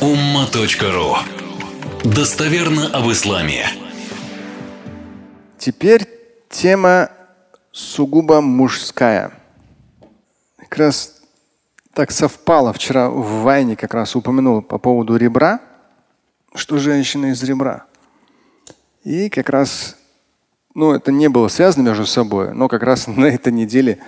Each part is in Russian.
umma.ru Достоверно об исламе. Теперь тема сугубо мужская. Как раз так совпало. Вчера в Вайне как раз упомянул по поводу ребра, что женщина из ребра. И как раз, ну, это не было связано между собой, но как раз на этой неделе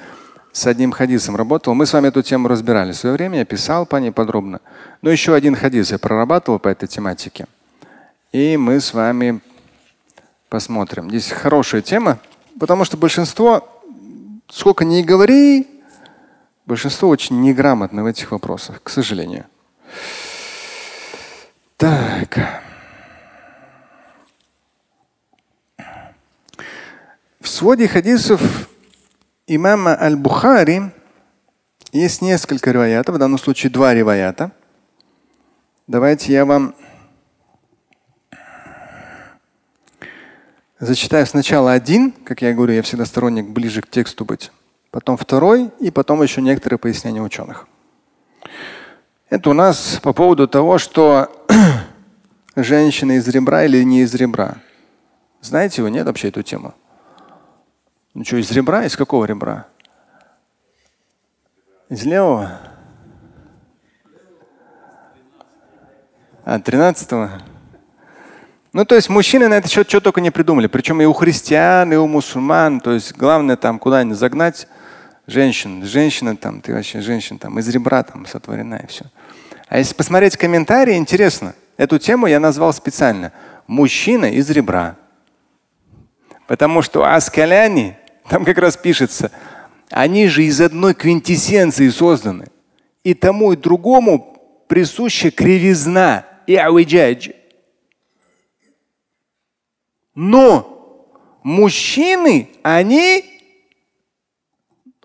с одним хадисом работал. Мы с вами эту тему разбирали. В свое время я писал по ней подробно. Но еще один хадис я прорабатывал по этой тематике. И мы с вами посмотрим. Здесь хорошая тема, потому что большинство, сколько ни говори, большинство очень неграмотно в этих вопросах, к сожалению. Так. В своде хадисов имама Аль-Бухари есть несколько риваятов, в данном случае два риваята. Давайте я вам зачитаю сначала один, как я говорю, я всегда сторонник ближе к тексту быть, потом второй и потом еще некоторые пояснения ученых. Это у нас по поводу того, что женщина из ребра или не из ребра. Знаете вы, нет вообще эту тему? Ну что, из ребра? Из какого ребра? Из левого? А, 13 -го? Ну, то есть мужчины на это счет что только не придумали. Причем и у христиан, и у мусульман. То есть главное там куда-нибудь загнать женщин. Женщина там, ты вообще женщина там из ребра там сотворена и все. А если посмотреть комментарии, интересно. Эту тему я назвал специально. Мужчина из ребра. Потому что Аскаляни, там как раз пишется, они же из одной квинтэссенции созданы. И тому и другому присуща кривизна и ауиджадж. Но мужчины, они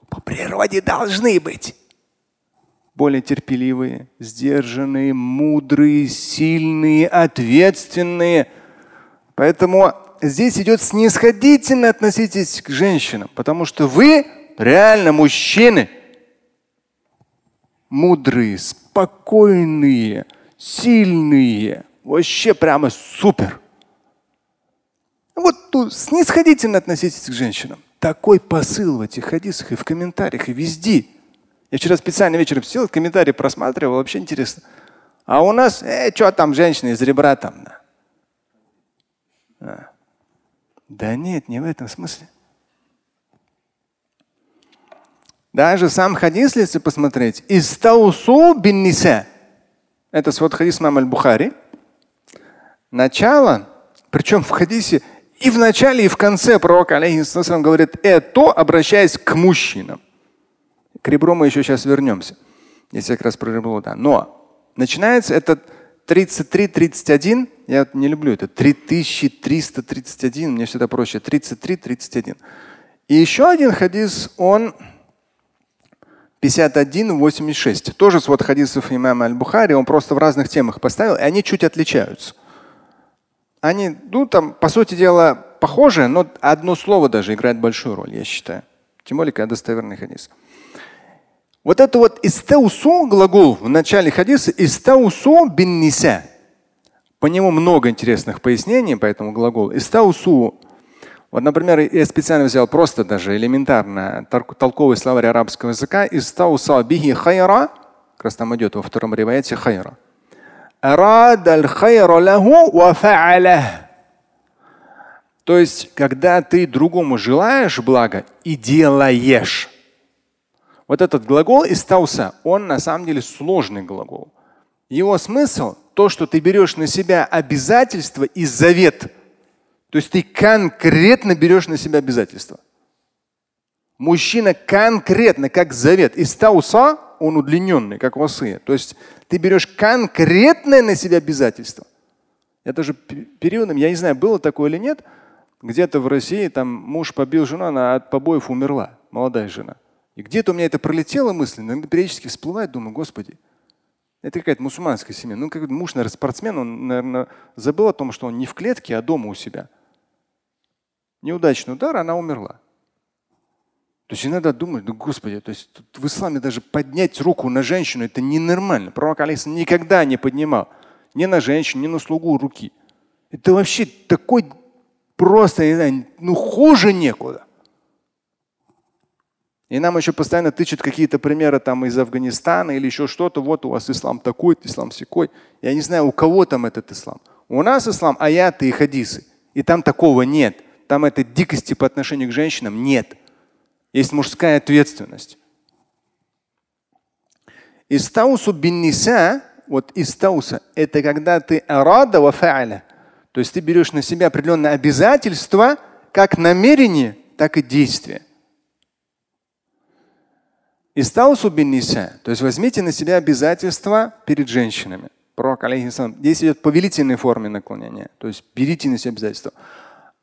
по природе должны быть более терпеливые, сдержанные, мудрые, сильные, ответственные. Поэтому здесь идет снисходительно относитесь к женщинам, потому что вы реально мужчины. Мудрые, спокойные, сильные. Вообще прямо супер. Вот тут снисходительно относитесь к женщинам. Такой посыл в этих хадисах и в комментариях, и везде. Я вчера специально вечером сел, комментарии просматривал, вообще интересно. А у нас, э, что там женщина из ребра там? Да. Да нет, не в этом смысле. Даже сам хадис, если посмотреть, истаусу бин ниса. Это свод хадис мам аль-Бухари. Начало, причем в хадисе и в начале, и в конце пророк алейхиссалам говорит это, обращаясь к мужчинам. К ребру мы еще сейчас вернемся. Если как раз про ребро, да. Но начинается этот 33-31, я не люблю это, 3331, мне всегда проще, 33-31. И еще один хадис, он 51-86. Тоже свод хадисов имама Аль-Бухари, он просто в разных темах поставил, и они чуть отличаются. Они, ну там, по сути дела, похожи, но одно слово даже играет большую роль, я считаю. Тем более, когда достоверный хадис. Вот это вот истаусу глагол в начале хадиса истаусу бин ниса. По нему много интересных пояснений по этому глаголу. Истаусу. Вот, например, я специально взял просто даже элементарно толковый словарь арабского языка. Истауса бихи хайра. Как раз там идет во втором риваяте хайра. То есть, когда ты другому желаешь блага и делаешь. Вот этот глагол истауса, он на самом деле сложный глагол. Его смысл то, что ты берешь на себя обязательства и завет. То есть ты конкретно берешь на себя обязательства. Мужчина конкретно, как завет. Истауса, он удлиненный, как васы. То есть ты берешь конкретное на себя обязательство. Это же периодом, я не знаю, было такое или нет, где-то в России там муж побил жену, она от побоев умерла, молодая жена. И где-то у меня это пролетело мысль, иногда периодически всплывает, думаю, господи, это какая-то мусульманская семья. Ну, как муж, наверное, спортсмен, он, наверное, забыл о том, что он не в клетке, а дома у себя. Неудачный удар, она умерла. То есть иногда думаешь, да господи, то есть в исламе даже поднять руку на женщину это ненормально. Пророк Алис никогда не поднимал ни на женщину, ни на слугу руки. Это вообще такой просто, не знаю, ну хуже некуда. И нам еще постоянно тычут какие-то примеры там из Афганистана или еще что-то. Вот у вас ислам такой, ислам секой. Я не знаю, у кого там этот ислам. У нас ислам аяты и хадисы. И там такого нет. Там этой дикости по отношению к женщинам нет. Есть мужская ответственность. Истаусу бин ниса, вот истауса, это когда ты арада ва фа'аля. То есть ты берешь на себя определенное обязательство, как намерение, так и действие. Истаусу бин ниса, то есть возьмите на себя обязательства перед женщинами. Пророк, алейхиссалам, здесь идет повелительной форме наклонения. То есть берите на себя обязательства.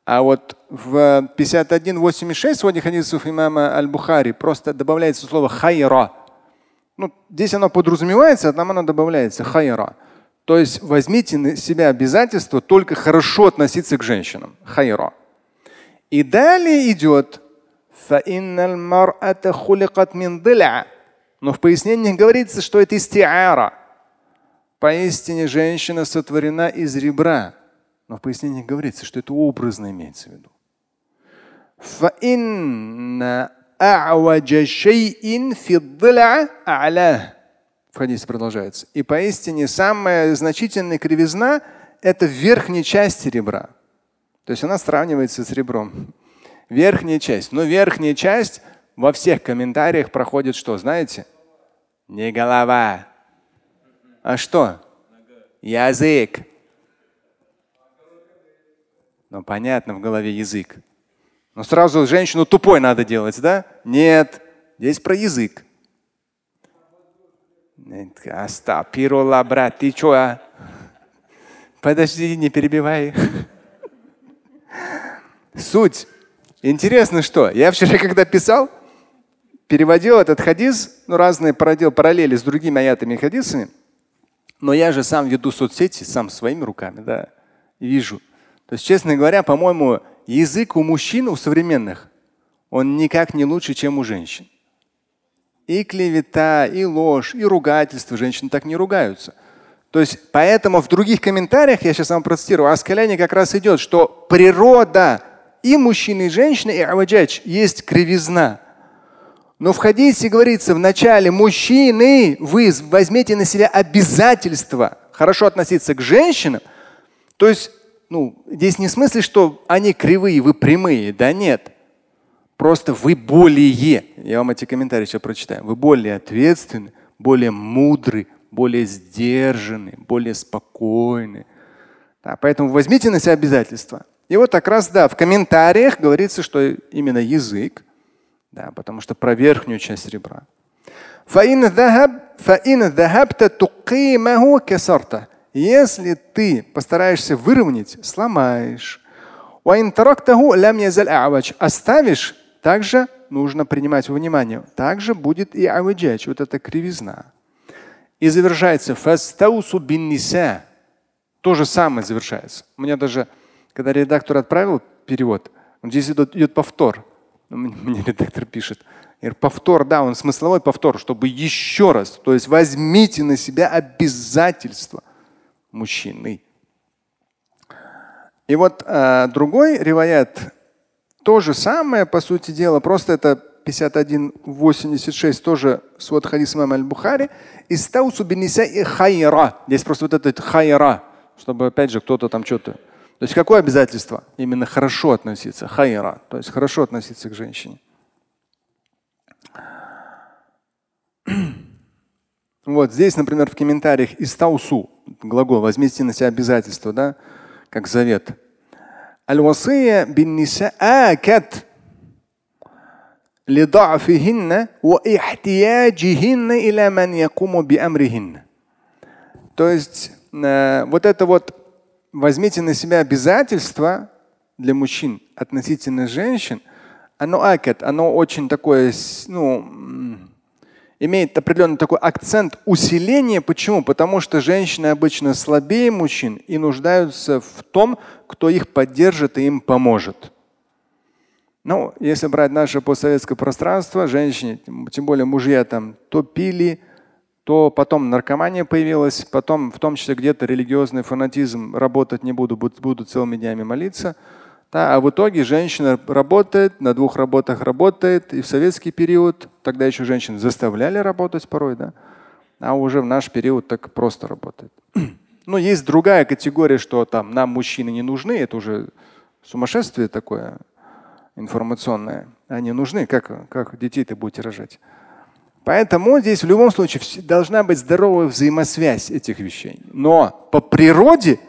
А вот в 51.86 сегодня хадисов имама Аль-Бухари просто добавляется слово хайра. Ну, здесь оно подразумевается, а там оно добавляется хайра. То есть возьмите на себя обязательство только хорошо относиться к женщинам. Хайра. И далее идет но в пояснениях говорится, что это истиара. Поистине женщина сотворена из ребра. Но в пояснениях говорится, что это образно имеется в виду. В хадисе продолжается. И поистине самая значительная кривизна – это верхняя часть ребра. То есть она сравнивается с ребром. Верхняя часть. Но верхняя часть во всех комментариях проходит что, знаете? Не голова. А что? Язык. Ну, понятно, в голове язык. Но сразу женщину тупой надо делать, да? Нет, здесь про язык. Астапирулла, брат, ты что, а? Подожди, не перебивай. Суть. Интересно, что? Я вчера, когда писал, переводил этот хадис, ну, разные породил параллели с другими аятами и хадисами, но я же сам веду соцсети, сам своими руками, да, вижу. То есть, честно говоря, по-моему, язык у мужчин, у современных, он никак не лучше, чем у женщин. И клевета, и ложь, и ругательство. Женщины так не ругаются. То есть, поэтому в других комментариях, я сейчас вам процитирую, Аскаляне как раз идет, что природа и мужчины, и женщины, и аваджач есть кривизна. Но в хадисе говорится в начале, мужчины, вы возьмите на себя обязательство хорошо относиться к женщинам. То есть ну, здесь не в смысле, что они кривые, вы прямые. Да нет. Просто вы более, я вам эти комментарии сейчас прочитаю, вы более ответственны, более мудры, более сдержаны, более спокойны. Да, поэтому возьмите на себя обязательства. И вот как раз, да, в комментариях говорится, что именно язык, да, потому что про верхнюю часть ребра. Если ты постараешься выровнять, сломаешь. Оставишь, также нужно принимать во внимание. Также будет и аваджач, вот эта кривизна. И завершается фастаусу бин ниса. То же самое завершается. У меня даже, когда редактор отправил перевод, здесь идет, идет повтор. Мне редактор пишет. Повтор, да, он смысловой повтор, чтобы еще раз. То есть возьмите на себя обязательства мужчиной. И вот э, другой реваят, то же самое, по сути дела, просто это 51.86, тоже свод хадис имама аль-Бухари. Истаусу биниса и хайра. Здесь просто вот этот хайра, чтобы опять же кто-то там что-то. То есть какое обязательство? Именно хорошо относиться. Хайра. То есть хорошо относиться к женщине. Вот здесь, например, в комментариях истаусу, глагол, возьмите на себя обязательство, да, как завет. Аль-васия бин нисаакат لضعفهن واحتياجهن إلى من يقوم بأمرهن. То есть э, вот это вот возьмите на себя обязательство для мужчин относительно женщин, оно акет, оно очень такое, ну, имеет определенный такой акцент усиления. Почему? Потому что женщины обычно слабее мужчин и нуждаются в том, кто их поддержит и им поможет. Ну, если брать наше постсоветское пространство, женщины, тем более мужья там то пили, то потом наркомания появилась, потом в том числе где-то религиозный фанатизм, работать не буду, буду, целыми днями молиться. Да, а в итоге женщина работает, на двух работах работает. И в советский период, тогда еще женщин заставляли работать порой, да, а уже в наш период так просто работает. Но есть другая категория, что там нам мужчины не нужны, это уже сумасшествие такое информационное. Они нужны, как, как детей ты будете рожать. Поэтому здесь в любом случае должна быть здоровая взаимосвязь этих вещей. Но по природе,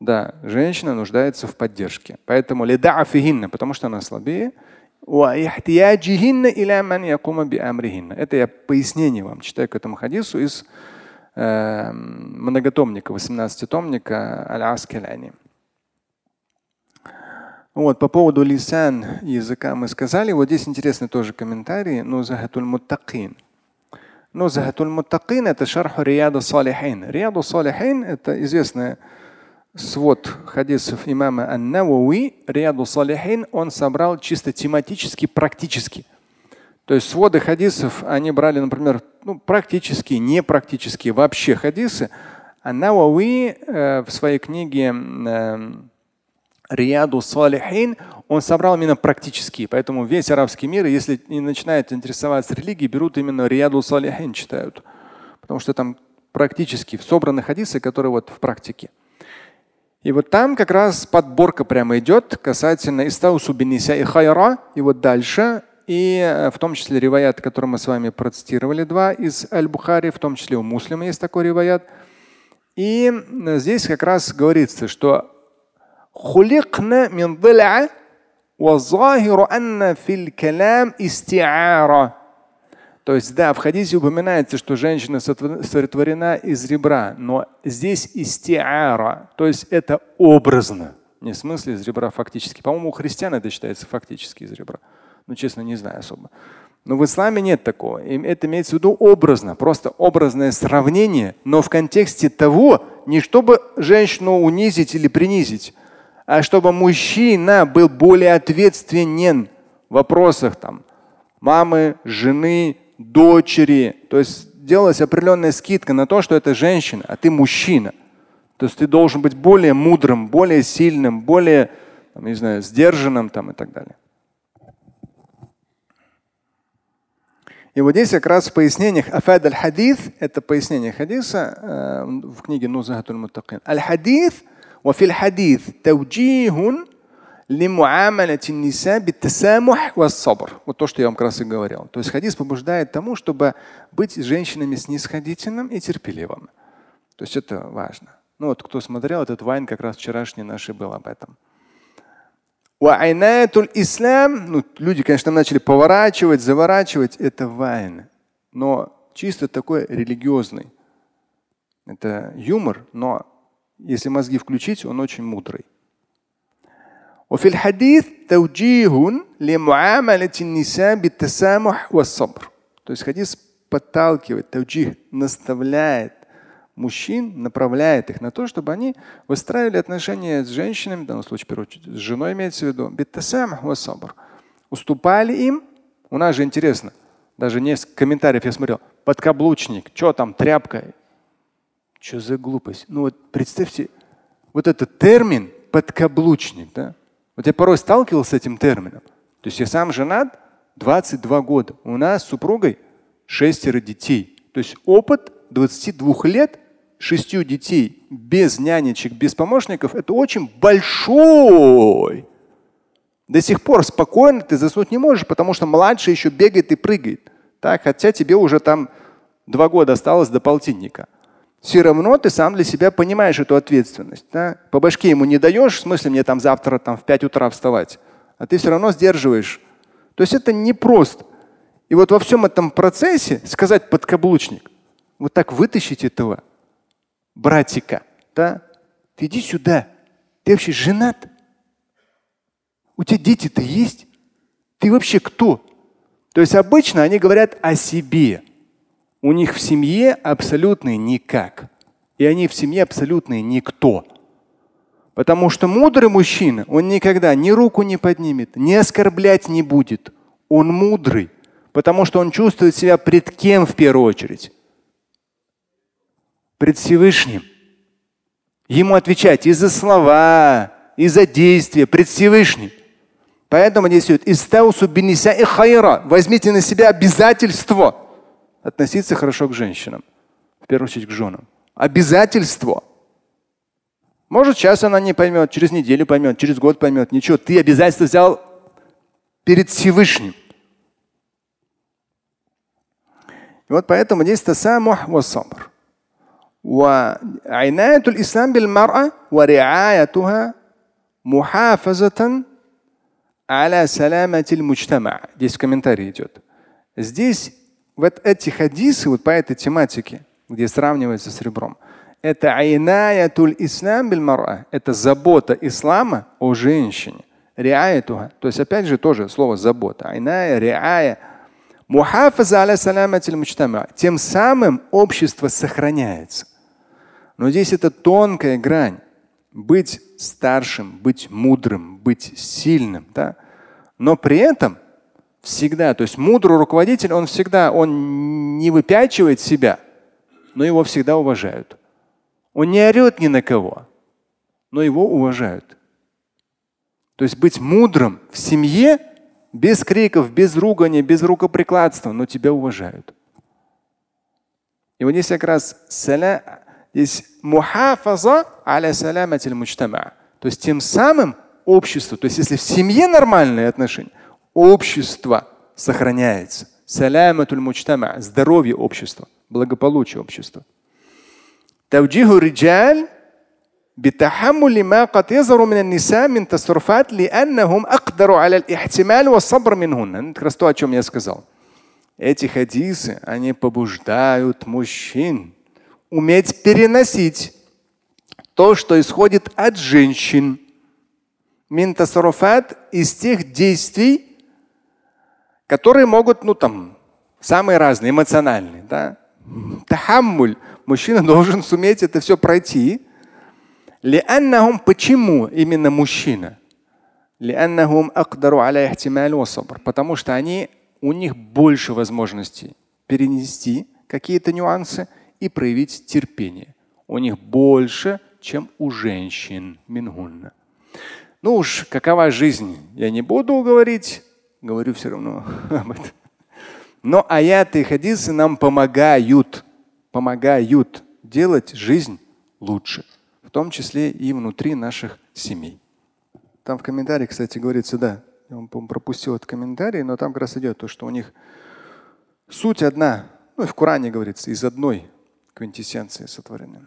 да, женщина нуждается в поддержке. Поэтому лида'афихинна, потому что она слабее. Это я пояснение вам читаю к этому хадису из э, многотомника, 18-томника Аль-Аскаляни. Вот, по поводу лисан языка мы сказали. Вот здесь интересный тоже комментарий. Нузахатуль муттакин. Нузахатуль муттакин это шарху рияду салихин. Рияду салихин это известная свод хадисов имама Ан-Навауи. Рияду салихин он собрал чисто тематически, практически. То есть своды хадисов они брали, например, ну, практически, непрактические вообще хадисы. А Навауи э, в своей книге э, Рияду Салихин, он собрал именно практические. Поэтому весь арабский мир, если не начинают интересоваться религией, берут именно Рияду Салихин, читают. Потому что там практически собраны хадисы, которые вот в практике. И вот там как раз подборка прямо идет касательно Истаусу бениса и хайра. И вот дальше. И э, в том числе риваят, который мы с вами процитировали, два из Аль-Бухари, в том числе у муслима есть такой риваят. И здесь как раз говорится, что خلقنا من ضلع والظاهر أن في الكلام استعارة То есть, да, в хадисе упоминается, что женщина сотворена из ребра, но здесь истиара, то есть это образно. Не в смысле из ребра фактически. По-моему, у христиан это считается фактически из ребра. Ну, честно, не знаю особо. Но в исламе нет такого. Это имеется в виду образно, просто образное сравнение, но в контексте того, не чтобы женщину унизить или принизить, а чтобы мужчина был более ответственен в вопросах там, мамы, жены, дочери. То есть делалась определенная скидка на то, что это женщина, а ты мужчина. То есть ты должен быть более мудрым, более сильным, более, там, не знаю, сдержанным там, и так далее. И вот здесь как раз в пояснениях Афад аль-Хадис, это пояснение хадиса э, в книге Нузахатуль Муттакин. Аль-Хадис وفي الحديث توجيه لمعاملة النساء بالتسامح والصبر. Вот то, что я вам как раз и говорил. То есть хадис побуждает тому, чтобы быть с женщинами снисходительным и терпеливым. То есть это важно. Ну вот кто смотрел этот вайн, как раз вчерашний наш и был об этом. ислам, ну, люди, конечно, начали поворачивать, заворачивать, это вайн. Но чисто такой религиозный. Это юмор, но если мозги включить, он очень мудрый. وفي الحديث توجيه لمعاملة النساء بالتسامح والصبر. То есть хадис подталкивает, тавджих, наставляет мужчин, направляет их на то, чтобы они выстраивали отношения с женщинами, в данном случае, в первую очередь, с женой имеется в виду, уступали им. У нас же интересно, даже несколько комментариев я смотрел, подкаблучник, что там, тряпка, что за глупость? Ну вот представьте, вот этот термин подкаблучник, да? Вот я порой сталкивался с этим термином. То есть я сам женат 22 года. У нас с супругой шестеро детей. То есть опыт 22 лет, шестью детей, без нянечек, без помощников, это очень большой. До сих пор спокойно ты заснуть не можешь, потому что младший еще бегает и прыгает. Так, хотя тебе уже там два года осталось до полтинника все равно ты сам для себя понимаешь эту ответственность. Да? По башке ему не даешь, в смысле мне там завтра там, в 5 утра вставать, а ты все равно сдерживаешь. То есть это непросто. И вот во всем этом процессе сказать подкаблучник, вот так вытащить этого братика, да? ты иди сюда, ты вообще женат? У тебя дети-то есть? Ты вообще кто? То есть обычно они говорят о себе. У них в семье абсолютный никак. И они в семье абсолютный никто. Потому что мудрый мужчина, он никогда ни руку не поднимет, ни оскорблять не будет. Он мудрый, потому что он чувствует себя пред кем в первую очередь? Пред Всевышним. Ему отвечать и за слова, и за действия пред Всевышним. Поэтому идет «Истаусу бениса и хайра». Возьмите на себя обязательство относиться хорошо к женщинам. В первую очередь к женам. Обязательство. Может, сейчас она не поймет, через неделю поймет, через год поймет. Ничего, ты обязательство взял перед Всевышним. И вот поэтому здесь тасамух ва сабр. وعناية الإسلام بالمرأة ورعايتها محافظة على سلامة المجتمع. Здесь комментарий идет. Здесь вот эти хадисы вот по этой тематике, где сравнивается с ребром, это айнаятуль ислам бильмара. Это забота ислама о женщине. Риаятуха. То есть опять же тоже слово забота. Айная, риая. Мухафаза аля саламатиль. Тем самым общество сохраняется. Но здесь это тонкая грань. Быть старшим, быть мудрым, быть сильным. Да? Но при этом всегда, то есть мудрый руководитель, он всегда, он не выпячивает себя, но его всегда уважают. Он не орет ни на кого, но его уважают. То есть быть мудрым в семье без криков, без ругания, без рукоприкладства, но тебя уважают. И вот здесь как раз саля, здесь мухафаза аля саламатиль мучтама. То есть тем самым общество, то есть если в семье нормальные отношения, общество сохраняется. Саламатуль мучтама, здоровье общества, благополучие общества. توجيه الرجال بتحمل ما قد يظهر من النساء من تصرفات لأنهم أقدروا على الاحتمال والصبر منهن. Это как раз то, о чем я сказал. Эти хадисы, они побуждают мужчин уметь переносить то, что исходит от женщин. Минтасаруфат из тех действий, которые могут, ну там, самые разные, эмоциональные. Да? Тахаммуль Мужчина должен суметь это все пройти. Почему именно мужчина? Потому что они, у них больше возможностей перенести какие-то нюансы и проявить терпение. У них больше, чем у женщин. Мингунна. Ну уж какова жизнь, я не буду говорить, говорю все равно об этом. Но аяты и хадисы нам помогают помогают делать жизнь лучше, в том числе и внутри наших семей. Там в комментарии, кстати, говорится, да, я вам пропустил этот комментарий, но там как раз идет то, что у них суть одна, ну и в Коране говорится, из одной квинтэссенции сотворены.